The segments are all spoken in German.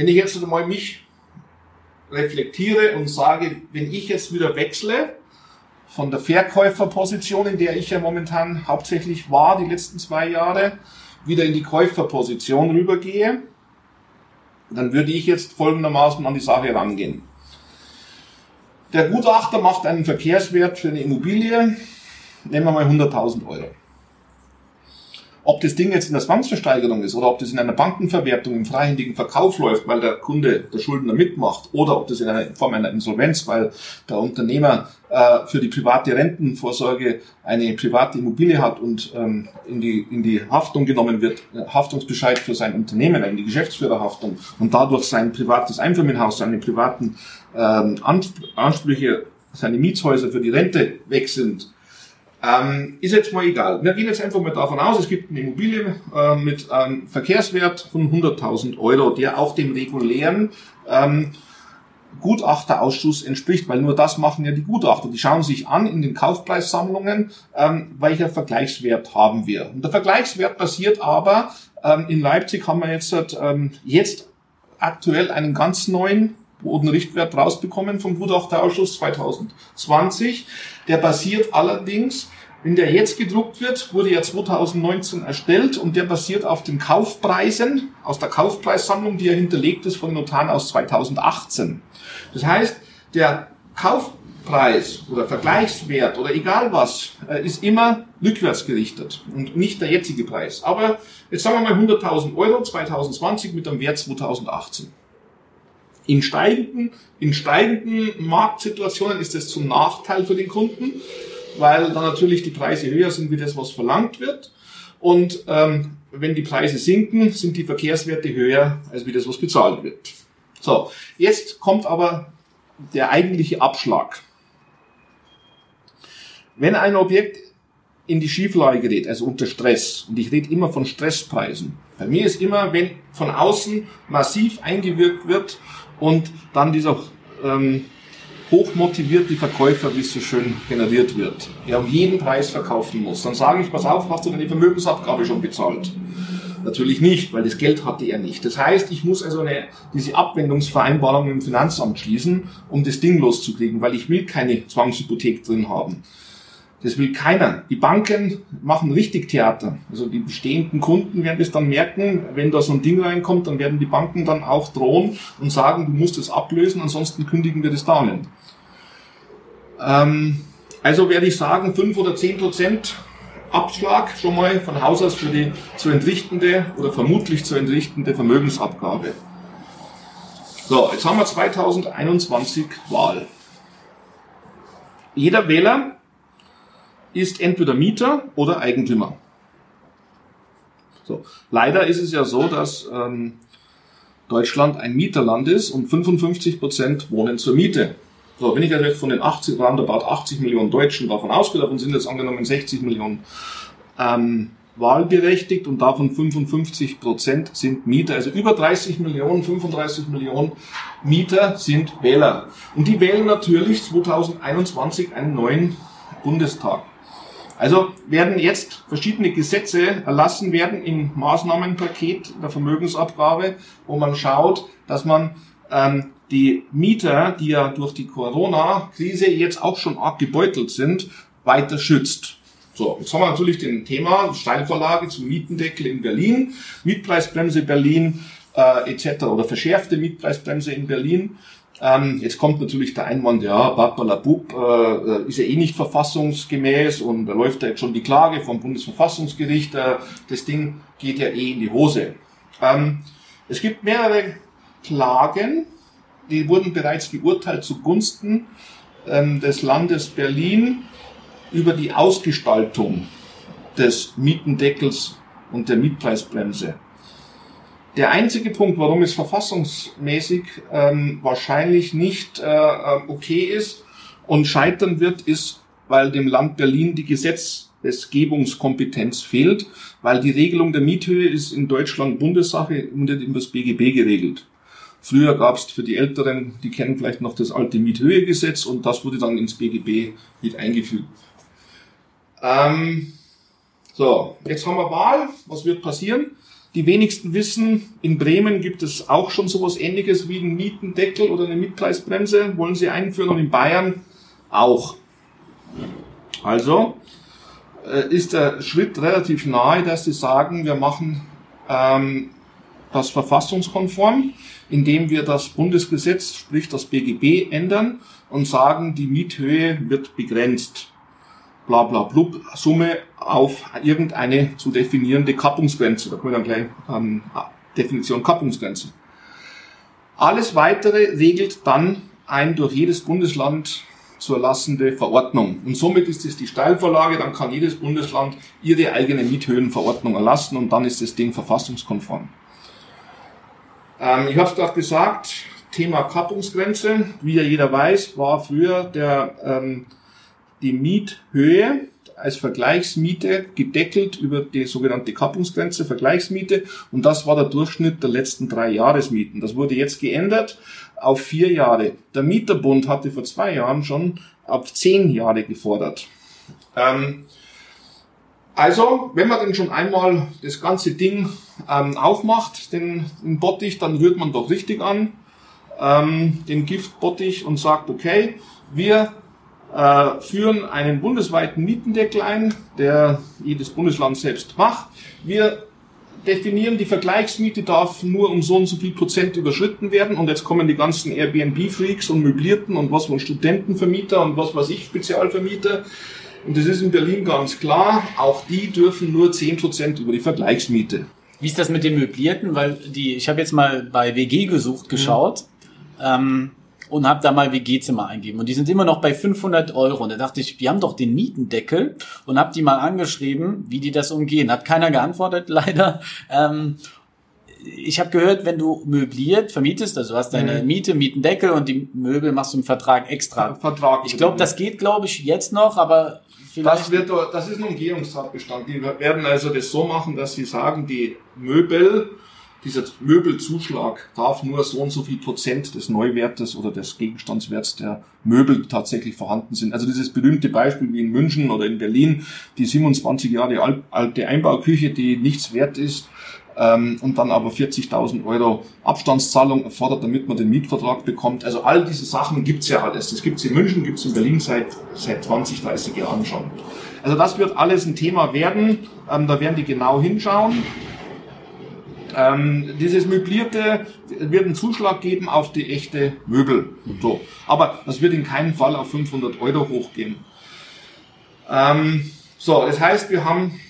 Wenn ich jetzt mal mich reflektiere und sage, wenn ich jetzt wieder wechsle von der Verkäuferposition, in der ich ja momentan hauptsächlich war, die letzten zwei Jahre, wieder in die Käuferposition rübergehe, dann würde ich jetzt folgendermaßen an die Sache rangehen. Der Gutachter macht einen Verkehrswert für eine Immobilie, nehmen wir mal 100.000 Euro. Ob das Ding jetzt in der Zwangsversteigerung ist oder ob das in einer Bankenverwertung im freihändigen Verkauf läuft, weil der Kunde, der Schuldner mitmacht, oder ob das in einer Form einer Insolvenz, weil der Unternehmer äh, für die private Rentenvorsorge eine private Immobilie hat und ähm, in, die, in die Haftung genommen wird, äh, Haftungsbescheid für sein Unternehmen, in die Geschäftsführerhaftung und dadurch sein privates Einfamilienhaus, seine privaten ähm, Ansprüche, seine Mietshäuser für die Rente weg sind, ähm, ist jetzt mal egal. Wir gehen jetzt einfach mal davon aus, es gibt eine Immobilie äh, mit einem Verkehrswert von 100.000 Euro, der auch dem regulären ähm, Gutachterausschuss entspricht, weil nur das machen ja die Gutachter. Die schauen sich an in den Kaufpreissammlungen, ähm, welcher Vergleichswert haben wir. Und der Vergleichswert basiert aber, ähm, in Leipzig haben wir jetzt, ähm, jetzt aktuell einen ganz neuen Bodenrichtwert rausbekommen vom Gutachterausschuss 2020. Der basiert allerdings, wenn der jetzt gedruckt wird, wurde ja 2019 erstellt und der basiert auf den Kaufpreisen aus der Kaufpreissammlung, die ja hinterlegt ist von Notaren aus 2018. Das heißt, der Kaufpreis oder Vergleichswert oder egal was, äh, ist immer rückwärts gerichtet und nicht der jetzige Preis. Aber jetzt sagen wir mal 100.000 Euro 2020 mit einem Wert 2018. In steigenden, in steigenden Marktsituationen ist es zum Nachteil für den Kunden, weil dann natürlich die Preise höher sind, wie das, was verlangt wird. Und ähm, wenn die Preise sinken, sind die Verkehrswerte höher, als wie das, was gezahlt wird. So, jetzt kommt aber der eigentliche Abschlag. Wenn ein Objekt in die Schieflage gerät, also unter Stress, und ich rede immer von Stresspreisen. Bei mir ist immer, wenn von außen massiv eingewirkt wird und dann dieser ähm, hochmotivierte Verkäufer, wie es so schön generiert wird, der um jeden Preis verkaufen muss. Dann sage ich, pass auf, hast du deine Vermögensabgabe schon bezahlt? Natürlich nicht, weil das Geld hatte er nicht. Das heißt, ich muss also eine, diese Abwendungsvereinbarung im Finanzamt schließen, um das Ding loszukriegen, weil ich will keine Zwangshypothek drin haben. Das will keiner. Die Banken machen richtig Theater. Also die bestehenden Kunden werden das dann merken, wenn da so ein Ding reinkommt, dann werden die Banken dann auch drohen und sagen, du musst es ablösen, ansonsten kündigen wir das Darlehen. Ähm, also werde ich sagen, fünf oder zehn Prozent Abschlag schon mal von Haus aus für die zu entrichtende oder vermutlich zu entrichtende Vermögensabgabe. So, jetzt haben wir 2021 Wahl. Jeder Wähler ist entweder Mieter oder Eigentümer. So. Leider ist es ja so, dass ähm, Deutschland ein Mieterland ist und 55 Prozent wohnen zur Miete. So, wenn ich jetzt von den 80, roundabout 80 Millionen Deutschen davon ausgehe, davon sind jetzt angenommen 60 Millionen ähm, wahlberechtigt und davon 55 Prozent sind Mieter. Also über 30 Millionen, 35 Millionen Mieter sind Wähler. Und die wählen natürlich 2021 einen neuen Bundestag. Also werden jetzt verschiedene Gesetze erlassen werden im Maßnahmenpaket der Vermögensabgabe, wo man schaut, dass man ähm, die Mieter, die ja durch die Corona-Krise jetzt auch schon arg gebeutelt sind, weiter schützt. So, jetzt haben wir natürlich den Thema Steilvorlage zum Mietendeckel in Berlin, Mietpreisbremse Berlin äh, etc. oder verschärfte Mietpreisbremse in Berlin. Ähm, jetzt kommt natürlich der Einwand, ja, Babalabub äh, ist ja eh nicht verfassungsgemäß und da läuft da jetzt schon die Klage vom Bundesverfassungsgericht. Äh, das Ding geht ja eh in die Hose. Ähm, es gibt mehrere Klagen, die wurden bereits geurteilt zugunsten ähm, des Landes Berlin über die Ausgestaltung des Mietendeckels und der Mietpreisbremse. Der einzige Punkt, warum es verfassungsmäßig ähm, wahrscheinlich nicht äh, äh okay ist und scheitern wird, ist, weil dem Land Berlin die Gesetzgebungskompetenz fehlt, weil die Regelung der Miethöhe ist in Deutschland Bundessache und nicht über das BGB geregelt. Früher gab es für die Älteren, die kennen vielleicht noch das alte Miethöhegesetz und das wurde dann ins BGB mit eingefügt. Ähm, so, jetzt haben wir Wahl. Was wird passieren? Die wenigsten wissen, in Bremen gibt es auch schon sowas ähnliches wie einen Mietendeckel oder eine Mietpreisbremse, wollen sie einführen und in Bayern auch. Also äh, ist der Schritt relativ nahe, dass sie sagen, wir machen ähm, das verfassungskonform, indem wir das Bundesgesetz, sprich das BGB, ändern und sagen, die Miethöhe wird begrenzt bla bla blub, Summe auf irgendeine zu definierende Kappungsgrenze. Da kommen wir dann gleich ähm, Definition Kappungsgrenze. Alles weitere regelt dann ein durch jedes Bundesland zu erlassende Verordnung. Und somit ist es die Steilvorlage, dann kann jedes Bundesland ihre eigene Miethöhenverordnung erlassen und dann ist das Ding verfassungskonform. Ähm, ich habe es gerade gesagt, Thema Kappungsgrenze, wie ja jeder weiß, war früher der ähm, die Miethöhe als Vergleichsmiete gedeckelt über die sogenannte Kappungsgrenze, Vergleichsmiete. Und das war der Durchschnitt der letzten drei Jahresmieten. Das wurde jetzt geändert auf vier Jahre. Der Mieterbund hatte vor zwei Jahren schon auf zehn Jahre gefordert. Ähm, also, wenn man denn schon einmal das ganze Ding ähm, aufmacht, den, den Bottich, dann rührt man doch richtig an, ähm, den Giftbottich und sagt, okay, wir äh, führen einen bundesweiten Mietendeckel ein, der jedes Bundesland selbst macht. Wir definieren, die Vergleichsmiete darf nur um so und so viel Prozent überschritten werden und jetzt kommen die ganzen Airbnb-Freaks und Möblierten und was von Studentenvermieter und was weiß ich, Spezialvermieter. Und das ist in Berlin ganz klar, auch die dürfen nur 10% über die Vergleichsmiete. Wie ist das mit den Möblierten? Weil die, ich habe jetzt mal bei WG gesucht, geschaut. Mhm. Ähm, und habe da mal WG-Zimmer eingeben. Und die sind immer noch bei 500 Euro. Und da dachte ich, die haben doch den Mietendeckel und habe die mal angeschrieben, wie die das umgehen. Hat keiner geantwortet, leider. Ähm, ich habe gehört, wenn du möbliert vermietest, also hast deine mhm. Miete, Mietendeckel und die Möbel machst du im Vertrag extra. Vertrag. Ich glaube, das geht, glaube ich, jetzt noch, aber vielleicht. Das, wird, das ist ein Umgehungstatbestand. Die werden also das so machen, dass sie sagen, die Möbel dieser Möbelzuschlag darf nur so und so viel Prozent des Neuwertes oder des Gegenstandswerts der Möbel tatsächlich vorhanden sind. Also dieses berühmte Beispiel wie in München oder in Berlin, die 27 Jahre alte Einbauküche, die nichts wert ist, ähm, und dann aber 40.000 Euro Abstandszahlung erfordert, damit man den Mietvertrag bekommt. Also all diese Sachen gibt's ja alles. Das gibt's in München, gibt's in Berlin seit, seit 20, 30 Jahren schon. Also das wird alles ein Thema werden. Ähm, da werden die genau hinschauen. Ähm, dieses Möblierte wird einen Zuschlag geben auf die echte Möbel. So. Aber das wird in keinem Fall auf 500 Euro hochgehen. Ähm, so, das heißt, wir haben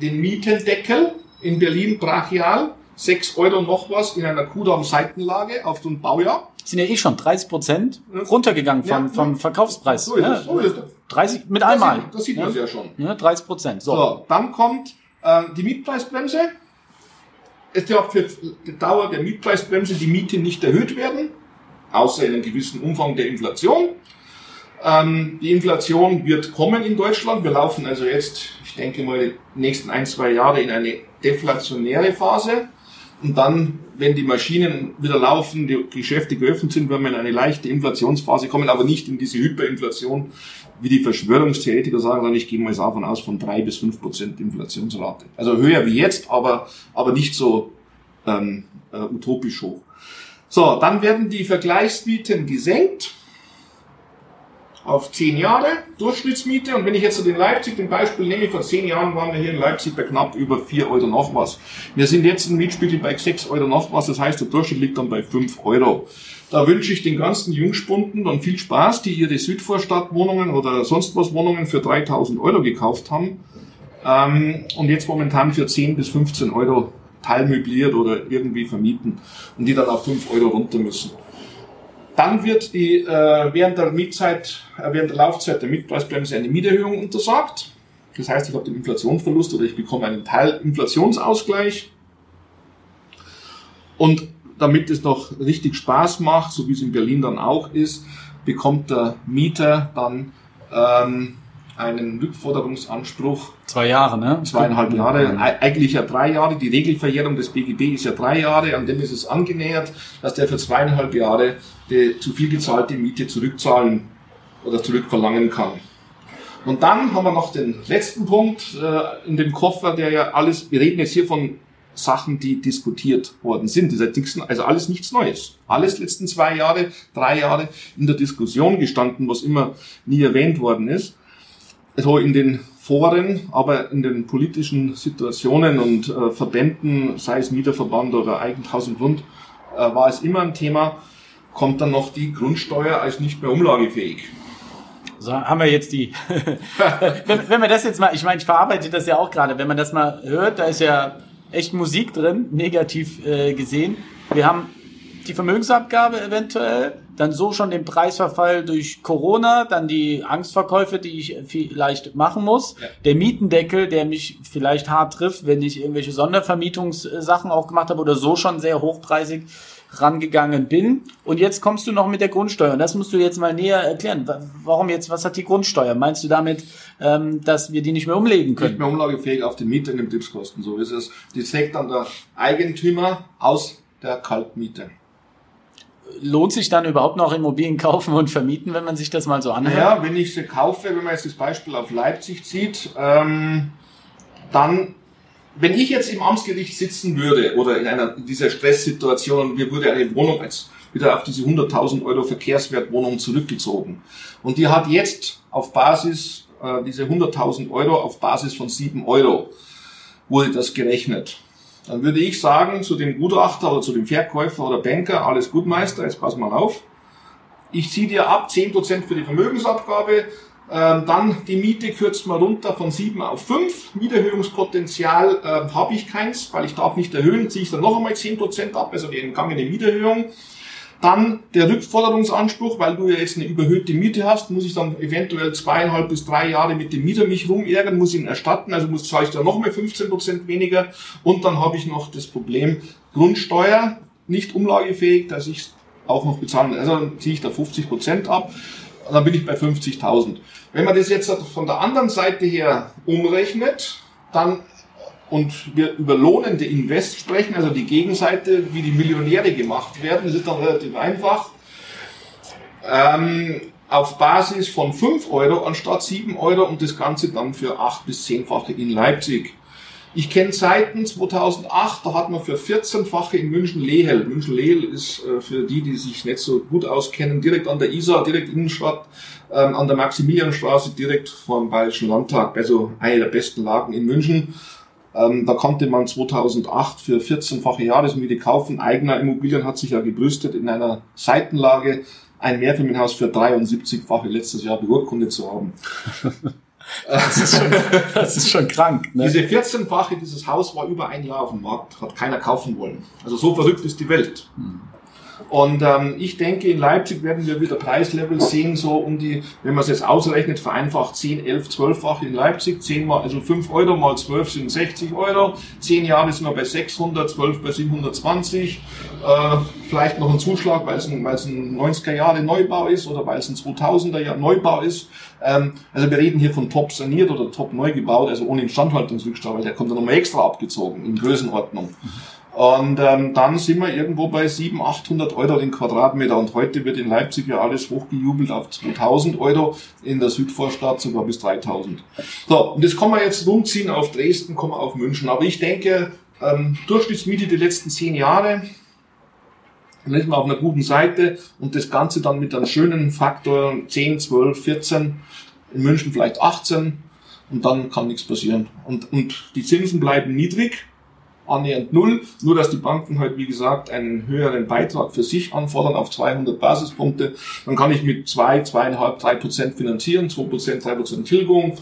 den Mietendeckel in Berlin brachial, 6 Euro noch was in einer Kudamm-Seitenlage auf so ein Baujahr. Sind ja eh schon 30 Prozent runtergegangen vom, ja, vom Verkaufspreis. So ist es, so ist es. 30 mit einmal. Das sieht, das sieht man ja schon. Ja, 30 Prozent. So. so, dann kommt äh, die Mietpreisbremse es darf für die Dauer der Mietpreisbremse die Miete nicht erhöht werden, außer in einem gewissen Umfang der Inflation. Ähm, die Inflation wird kommen in Deutschland. Wir laufen also jetzt, ich denke mal, die nächsten ein, zwei Jahre in eine deflationäre Phase. Und dann, wenn die Maschinen wieder laufen, die Geschäfte geöffnet sind, werden wir in eine leichte Inflationsphase kommen, aber nicht in diese Hyperinflation, wie die Verschwörungstheoretiker sagen, sondern ich gehe mal davon aus von drei bis fünf Prozent Inflationsrate. Also höher wie jetzt, aber, aber nicht so ähm, äh, utopisch hoch. So, dann werden die Vergleichsmieten gesenkt auf zehn Jahre Durchschnittsmiete. Und wenn ich jetzt so den Leipzig, den Beispiel nehme, vor zehn Jahren waren wir hier in Leipzig bei knapp über vier Euro noch was. Wir sind jetzt im Mietspiegel bei sechs Euro noch was, das heißt, der Durchschnitt liegt dann bei fünf Euro. Da wünsche ich den ganzen Jungspunden dann viel Spaß, die ihre Südvorstadtwohnungen oder sonst was Wohnungen für 3000 Euro gekauft haben ähm, und jetzt momentan für 10 bis 15 Euro teilmöbliert oder irgendwie vermieten und die dann auf 5 Euro runter müssen. Dann wird die, äh, während der Mietzeit, äh, während der Laufzeit der Mietpreisbremse eine Mieterhöhung untersagt. Das heißt, ich habe den Inflationsverlust oder ich bekomme einen Teil Inflationsausgleich. Und damit es noch richtig Spaß macht, so wie es in Berlin dann auch ist, bekommt der Mieter dann ähm, einen Rückforderungsanspruch. Zwei Jahre, ne? Zweieinhalb Jahre, eigentlich ja drei Jahre. Die Regelverjährung des BGB ist ja drei Jahre, an dem ist es angenähert, dass der für zweieinhalb Jahre die zu viel gezahlte Miete zurückzahlen oder zurückverlangen kann. Und dann haben wir noch den letzten Punkt äh, in dem Koffer, der ja alles, wir reden jetzt hier von Sachen, die diskutiert worden sind. Also alles nichts Neues. Alles letzten zwei Jahre, drei Jahre in der Diskussion gestanden, was immer nie erwähnt worden ist. Also in den Foren, aber in den politischen Situationen und äh, Verbänden, sei es Mieterverband oder Eigenhaus und Grund, äh, war es immer ein Thema. Kommt dann noch die Grundsteuer als nicht mehr umlagefähig. So haben wir jetzt die. wenn, wenn man das jetzt mal, ich meine, ich verarbeite das ja auch gerade, wenn man das mal hört, da ist ja echt Musik drin, negativ äh, gesehen. Wir haben die Vermögensabgabe eventuell, dann so schon den Preisverfall durch Corona, dann die Angstverkäufe, die ich vielleicht machen muss, ja. der Mietendeckel, der mich vielleicht hart trifft, wenn ich irgendwelche Sondervermietungssachen auch gemacht habe oder so schon sehr hochpreisig rangegangen bin. Und jetzt kommst du noch mit der Grundsteuer. Und das musst du jetzt mal näher erklären. Warum jetzt, was hat die Grundsteuer? Meinst du damit, ähm, dass wir die nicht mehr umlegen können? Nicht mehr umlagefähig auf die Miete und den Betriebskosten. So ist es. Die sägt dann der Eigentümer aus der Kaltmiete. Lohnt sich dann überhaupt noch Immobilien kaufen und vermieten, wenn man sich das mal so anhört? Ja, wenn ich sie kaufe, wenn man jetzt das Beispiel auf Leipzig zieht, ähm, dann wenn ich jetzt im Amtsgericht sitzen würde oder in einer dieser Stresssituation und mir würde eine Wohnung als wieder auf diese 100.000 Euro Verkehrswertwohnung zurückgezogen und die hat jetzt auf Basis äh, diese 100.000 Euro auf Basis von 7 Euro wurde das gerechnet. Dann würde ich sagen zu dem Gutachter oder zu dem Verkäufer oder Banker, alles gut Meister, jetzt pass mal auf. Ich ziehe dir ab 10% für die Vermögensabgabe, ähm, dann die Miete kürzt man runter von 7 auf 5. Mieterhöhungspotenzial äh, habe ich keins, weil ich darf nicht erhöhen, ziehe ich dann noch einmal 10% ab, also die entgangene Mieterhöhung. Dann der Rückforderungsanspruch, weil du ja jetzt eine überhöhte Miete hast, muss ich dann eventuell zweieinhalb bis drei Jahre mit dem Mieter mich rumärgern, muss ihn erstatten, also muss zahle ich dann noch mal 15% weniger. Und dann habe ich noch das Problem Grundsteuer, nicht umlagefähig, dass ich auch noch bezahlen. Also dann ziehe ich da 50% ab und dann bin ich bei 50.000. Wenn man das jetzt von der anderen Seite her umrechnet, dann und wir über lohnende Invest sprechen, also die Gegenseite, wie die Millionäre gemacht werden, das ist dann relativ einfach. Ähm, auf Basis von 5 Euro anstatt 7 Euro und das Ganze dann für 8 bis 10-fache in Leipzig. Ich kenne Zeiten 2008, da hat man für 14-fache in München-Lehel, München-Lehel ist äh, für die, die sich nicht so gut auskennen, direkt an der Isar, direkt Innenstadt, ähm, an der Maximilianstraße, direkt vor dem Bayerischen Landtag, also eine der besten Lagen in München. Ähm, da konnte man 2008 für 14-fache Jahresmiete kaufen. Eigener Immobilien hat sich ja gebrüstet, in einer Seitenlage ein Mehrfamilienhaus für 73-fache letztes Jahr beurkundet zu haben. Das ist schon, das ist schon krank. Ne? Diese 14-fache, dieses Haus war über ein Jahr auf dem Markt, hat keiner kaufen wollen. Also so verrückt ist die Welt. Hm. Und ähm, ich denke, in Leipzig werden wir wieder Preislevel sehen, so um die, wenn man es jetzt ausrechnet, vereinfacht 10, 11, 12-fach in Leipzig, 10 mal, also 5 Euro mal 12 sind 60 Euro, 10 Jahre sind wir bei 600, 12 bei 720, äh, vielleicht noch ein Zuschlag, weil es ein, weil es ein 90er Jahre Neubau ist oder weil es ein 2000er Jahr Neubau ist. Ähm, also wir reden hier von top saniert oder top neu gebaut, also ohne Instandhaltungsrückstau, weil der kommt dann nochmal extra abgezogen in Größenordnung. Und ähm, dann sind wir irgendwo bei 700, 800 Euro den Quadratmeter. Und heute wird in Leipzig ja alles hochgejubelt auf 2000 Euro, in der Südvorstadt sogar bis 3000. So, und das kann man jetzt rumziehen auf Dresden, kommen wir auf München. Aber ich denke, ähm, Durchschnittsmiete die letzten zehn Jahre, dann ist man auf einer guten Seite und das Ganze dann mit einem schönen Faktor 10, 12, 14, in München vielleicht 18 und dann kann nichts passieren. Und, und die Zinsen bleiben niedrig annähernd null, nur dass die Banken halt, wie gesagt, einen höheren Beitrag für sich anfordern auf 200 Basispunkte. Dann kann ich mit zwei, zweieinhalb, drei Prozent finanzieren, zwei Prozent, drei Prozent Tilgung,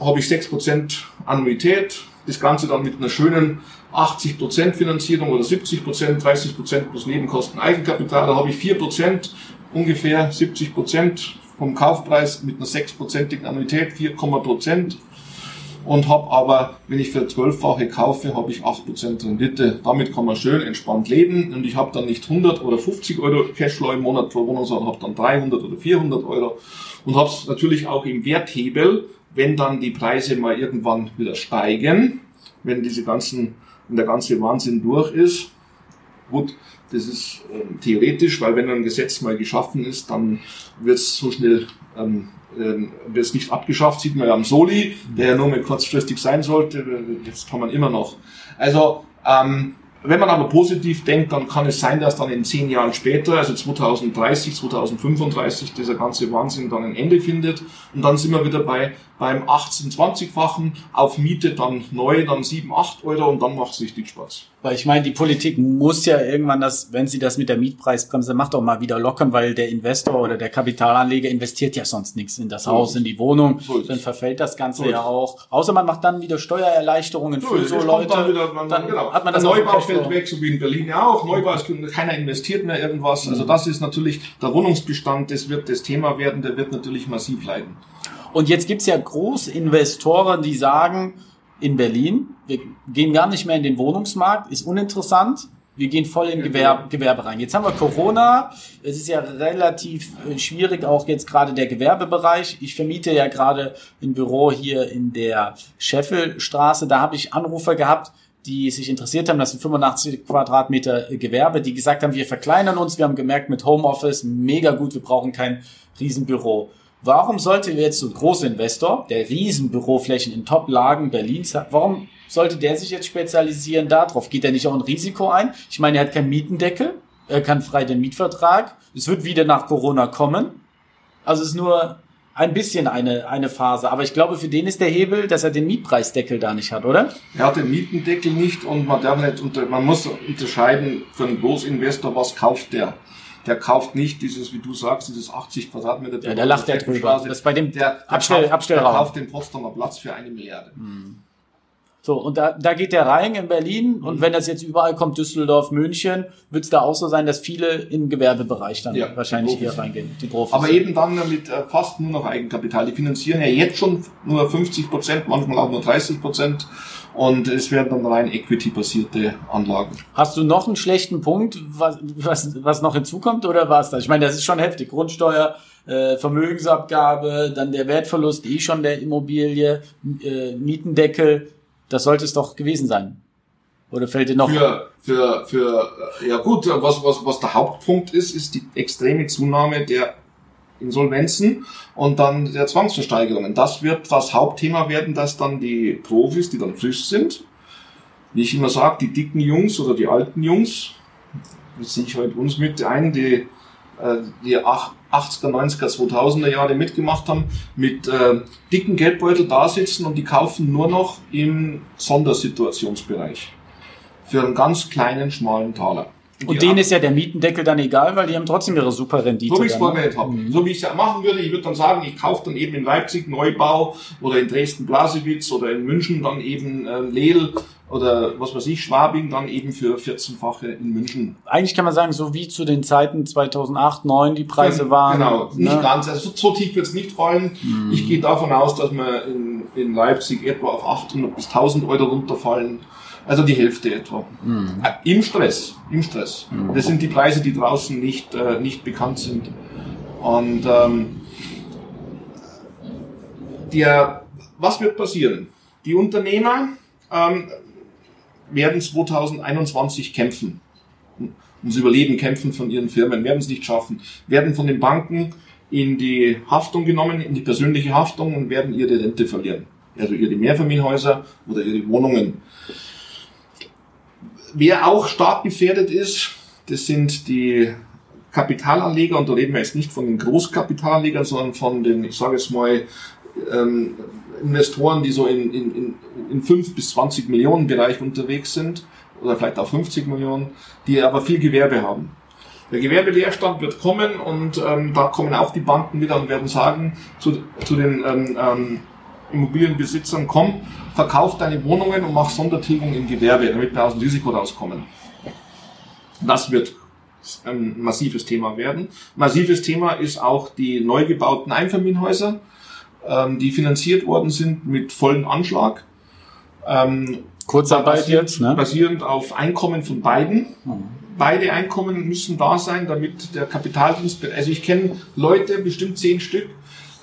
habe ich sechs Prozent Annuität, das Ganze dann mit einer schönen 80 Prozent Finanzierung oder 70 Prozent, 30 Prozent plus Nebenkosten Eigenkapital, da habe ich vier Prozent, ungefähr 70 Prozent vom Kaufpreis mit einer sechsprozentigen Annuität, 4, Prozent und habe aber, wenn ich für zwölffache kaufe, habe ich 8% Rendite. Damit kann man schön entspannt leben und ich habe dann nicht 100 oder 50 Euro Cashflow im Monat pro Wohnung, sondern habe dann 300 oder 400 Euro und habe es natürlich auch im Werthebel, wenn dann die Preise mal irgendwann wieder steigen, wenn diese ganzen, wenn der ganze Wahnsinn durch ist. Gut, das ist ähm, theoretisch, weil wenn ein Gesetz mal geschaffen ist, dann wird es so schnell ähm, ähm, wird es nicht abgeschafft, sieht man ja am Soli, der ja nur mal kurzfristig sein sollte, jetzt kann man immer noch. Also ähm, wenn man aber positiv denkt, dann kann es sein, dass dann in zehn Jahren später, also 2030, 2035, dieser ganze Wahnsinn dann ein Ende findet. Und dann sind wir wieder bei beim 18-, 20-fachen auf Miete dann neu, dann 7, 8 Euro und dann macht es richtig Spaß. Weil ich meine, die Politik muss ja irgendwann das, wenn sie das mit der Mietpreisbremse macht, auch mal wieder lockern, weil der Investor oder der Kapitalanleger investiert ja sonst nichts in das so Haus, in die Wohnung. So dann verfällt das Ganze so ja auch. Außer man macht dann wieder Steuererleichterungen für so Leute. Dann, wieder, man, dann genau. hat man das Neubau fällt weg, so wie in Berlin ja auch. Neubau ist, keiner investiert mehr irgendwas. Also mhm. das ist natürlich der Wohnungsbestand, das wird das Thema werden, der wird natürlich massiv leiden. Und jetzt gibt's ja Großinvestoren, die sagen, in Berlin, wir gehen gar nicht mehr in den Wohnungsmarkt, ist uninteressant. Wir gehen voll in Gewerbe, Gewerbe rein. Jetzt haben wir Corona. Es ist ja relativ äh, schwierig, auch jetzt gerade der Gewerbebereich. Ich vermiete ja gerade ein Büro hier in der Scheffelstraße. Da habe ich Anrufer gehabt, die sich interessiert haben. Das sind 85 Quadratmeter Gewerbe, die gesagt haben, wir verkleinern uns. Wir haben gemerkt, mit Homeoffice mega gut, wir brauchen kein Riesenbüro. Warum sollte jetzt so ein Großinvestor, der Riesenbüroflächen in Top-Lagen Berlins hat, warum sollte der sich jetzt spezialisieren darauf? Geht er nicht auch ein Risiko ein? Ich meine, er hat keinen Mietendeckel, er kann frei den Mietvertrag. Es wird wieder nach Corona kommen. Also es ist nur ein bisschen eine, eine Phase. Aber ich glaube, für den ist der Hebel, dass er den Mietpreisdeckel da nicht hat, oder? Er hat den Mietendeckel nicht und man darf nicht unter, man muss unterscheiden einen Großinvestor, was kauft der der kauft nicht dieses, wie du sagst, dieses 80 Quadratmeter. Ja, der lacht der drüber. Das bei dem der, der Abstell, kauft, Abstellraum. Der kauft den Potsdamer Platz für eine Milliarde. Hm. So, und da, da geht der rein in Berlin. Und mhm. wenn das jetzt überall kommt, Düsseldorf, München, wird es da auch so sein, dass viele im Gewerbebereich dann ja, wahrscheinlich hier reingehen. Die Profis. Aber eben dann mit äh, fast nur noch Eigenkapital. Die finanzieren ja jetzt schon nur 50 Prozent, manchmal auch nur 30 Prozent. Und es werden dann rein Equity-basierte Anlagen. Hast du noch einen schlechten Punkt, was, was, was noch hinzukommt, oder war es das? Ich meine, das ist schon heftig. Grundsteuer, äh, Vermögensabgabe, dann der Wertverlust eh schon der Immobilie, äh, Mietendeckel das sollte es doch gewesen sein. Oder fällt dir noch? Für, für, für, ja gut, was, was, was der Hauptpunkt ist, ist die extreme Zunahme der Insolvenzen und dann der Zwangsversteigerungen. Das wird das Hauptthema werden, dass dann die Profis, die dann frisch sind, wie ich immer sage, die dicken Jungs oder die alten Jungs, das sehe ich heute uns mit ein, die, äh, die 80er, 90er, 2000er Jahre mitgemacht haben, mit äh, dicken Geldbeutel da sitzen und die kaufen nur noch im Sondersituationsbereich. Für einen ganz kleinen, schmalen Taler. Und, und denen ist ja der Mietendeckel dann egal, weil die haben trotzdem ihre super Rendite. So wie ich es vorgehört habe. Mhm. So wie ich es ja machen würde, ich würde dann sagen, ich kaufe dann eben in Leipzig Neubau oder in Dresden-Blasewitz oder in München dann eben äh, Lehl oder was weiß ich, Schwabing dann eben für 14-fache in München. Eigentlich kann man sagen, so wie zu den Zeiten 2008, 2009 die Preise ja, waren. Genau, nicht ne? ganz. Also so tief wird es nicht fallen. Mhm. Ich gehe davon aus, dass wir in, in Leipzig etwa auf 800 bis 1000 Euro runterfallen. Also die Hälfte etwa. Äh, Im Stress, im Stress. Mhm. Das sind die Preise, die draußen nicht, äh, nicht bekannt sind. Und ähm, der, was wird passieren? Die Unternehmer ähm, werden 2021 kämpfen. Ums Überleben kämpfen von ihren Firmen, werden es nicht schaffen, werden von den Banken in die Haftung genommen, in die persönliche Haftung und werden ihre Rente verlieren. Also ihre Mehrfamilienhäuser oder ihre Wohnungen. Wer auch stark gefährdet ist, das sind die Kapitalanleger, und da reden wir jetzt nicht von den Großkapitalanlegern, sondern von den, ich sage jetzt mal, ähm, Investoren, die so in, in, in, in 5 bis 20 Millionen Bereich unterwegs sind, oder vielleicht auch 50 Millionen, die aber viel Gewerbe haben. Der Gewerbeleerstand wird kommen und ähm, da kommen auch die Banken wieder und werden sagen zu, zu den ähm, ähm, Immobilienbesitzern, komm, verkauf deine Wohnungen und mach Sondertilgung im Gewerbe, damit wir aus dem Risiko rauskommen. Das wird ein massives Thema werden. Massives Thema ist auch die neu gebauten Einfamilienhäuser. Ähm, die finanziert worden sind mit vollem Anschlag. Ähm, Kurzarbeit basierend, jetzt, ne? basierend auf Einkommen von beiden. Mhm. Beide Einkommen müssen da sein, damit der Kapitaldienst, also ich kenne Leute, bestimmt zehn Stück,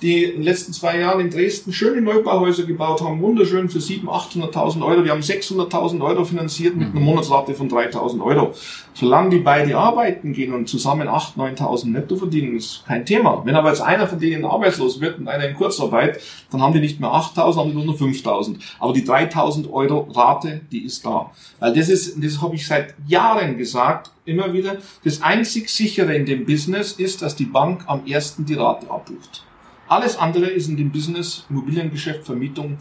die in den letzten zwei Jahren in Dresden schöne Neubauhäuser gebaut haben, wunderschön für 700.000, 800.000 Euro. Die haben 600.000 Euro finanziert mit einer Monatsrate von 3.000 Euro. Solange die beide arbeiten gehen und zusammen 8.000, 9.000 netto verdienen, ist kein Thema. Wenn aber jetzt einer von denen arbeitslos wird und einer in Kurzarbeit, dann haben die nicht mehr 8.000, haben die nur noch 5.000. Aber die 3.000 Euro Rate, die ist da. Weil das ist, das habe ich seit Jahren gesagt, immer wieder, das einzig sichere in dem Business ist, dass die Bank am ersten die Rate abbucht. Alles andere ist in dem Business, Immobiliengeschäft, Vermietung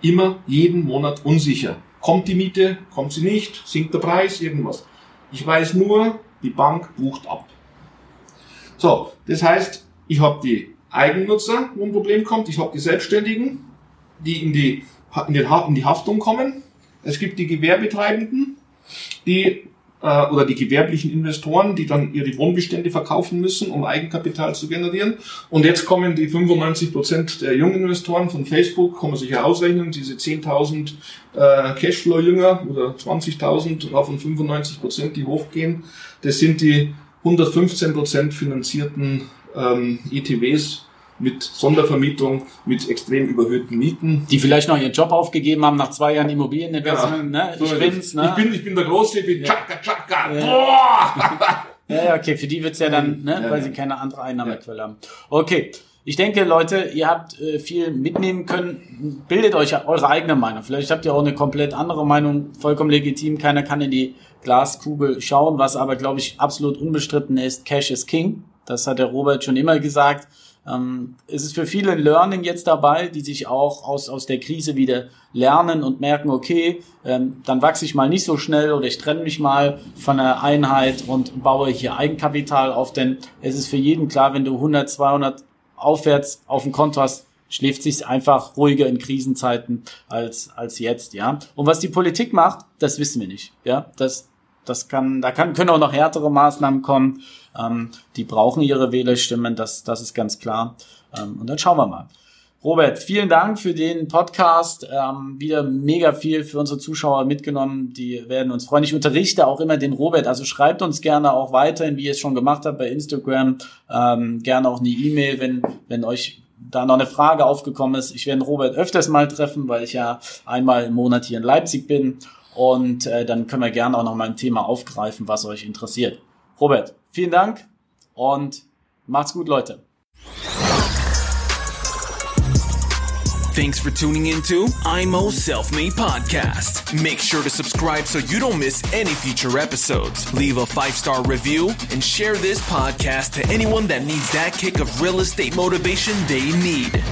immer jeden Monat unsicher. Kommt die Miete, kommt sie nicht, sinkt der Preis, irgendwas. Ich weiß nur, die Bank bucht ab. So, das heißt, ich habe die Eigennutzer, wo ein Problem kommt, ich habe die Selbstständigen, die in die, in, die, in die Haftung kommen. Es gibt die Gewerbetreibenden, die äh, oder die gewerblichen Investoren, die dann ihre Wohnbestände verkaufen müssen, um Eigenkapital zu generieren. Und jetzt kommen die 95 Prozent der Junginvestoren von Facebook, kann man sich ja ausrechnen, diese 10.000 äh, Cashflow-Jünger oder 20.000, davon 95 Prozent, die hochgehen. Das sind die 115 Prozent finanzierten ähm, ETWs, mit Sondervermietung, mit extrem überhöhten Mieten. Die vielleicht noch ihren Job aufgegeben haben nach zwei Jahren Immobilieninvestment. Ja, ne? so ich bin's, ne? Ich bin, ich bin der Große, ich bin Ja. tschakka, tschakka, Ja. boah! Ja, ja, okay, für die wird's ja dann, ne, Ja, weil sie keine andere Einnahmequelle haben. Okay. Ich denke, Leute, ihr habt äh, viel mitnehmen können. Bildet euch eure eigene Meinung. Vielleicht habt ihr auch eine komplett andere Meinung. Vollkommen legitim. Keiner kann in die Glaskugel schauen. Was aber, glaube ich, absolut unbestritten ist, Cash is King. Das hat der Robert schon immer gesagt. Ähm, es ist für viele ein Learning jetzt dabei, die sich auch aus, aus der Krise wieder lernen und merken, okay, ähm, dann wachse ich mal nicht so schnell oder ich trenne mich mal von einer Einheit und baue hier Eigenkapital auf, denn es ist für jeden klar, wenn du 100, 200 aufwärts auf dem Konto hast, schläft sich einfach ruhiger in Krisenzeiten als, als jetzt, ja. Und was die Politik macht, das wissen wir nicht, ja. Das, das kann, da kann, können auch noch härtere Maßnahmen kommen. Ähm, die brauchen ihre Wählerstimmen, das, das ist ganz klar. Ähm, und dann schauen wir mal. Robert, vielen Dank für den Podcast. Ähm, wieder mega viel für unsere Zuschauer mitgenommen. Die werden uns freuen. Ich unterrichte auch immer den Robert. Also schreibt uns gerne auch weiterhin, wie ihr es schon gemacht habt bei Instagram. Ähm, gerne auch eine E-Mail, wenn, wenn euch da noch eine Frage aufgekommen ist. Ich werde Robert öfters mal treffen, weil ich ja einmal im Monat hier in Leipzig bin. Und äh, dann können wir gerne auch noch mal ein Thema aufgreifen, was euch interessiert. Robert, vielen Dank und macht's gut, Leute. Thanks for tuning into IMO Self Made Podcast. Make sure to subscribe so you don't miss any future episodes. Leave a five star review and share this podcast to anyone that needs that kick of real estate motivation they need.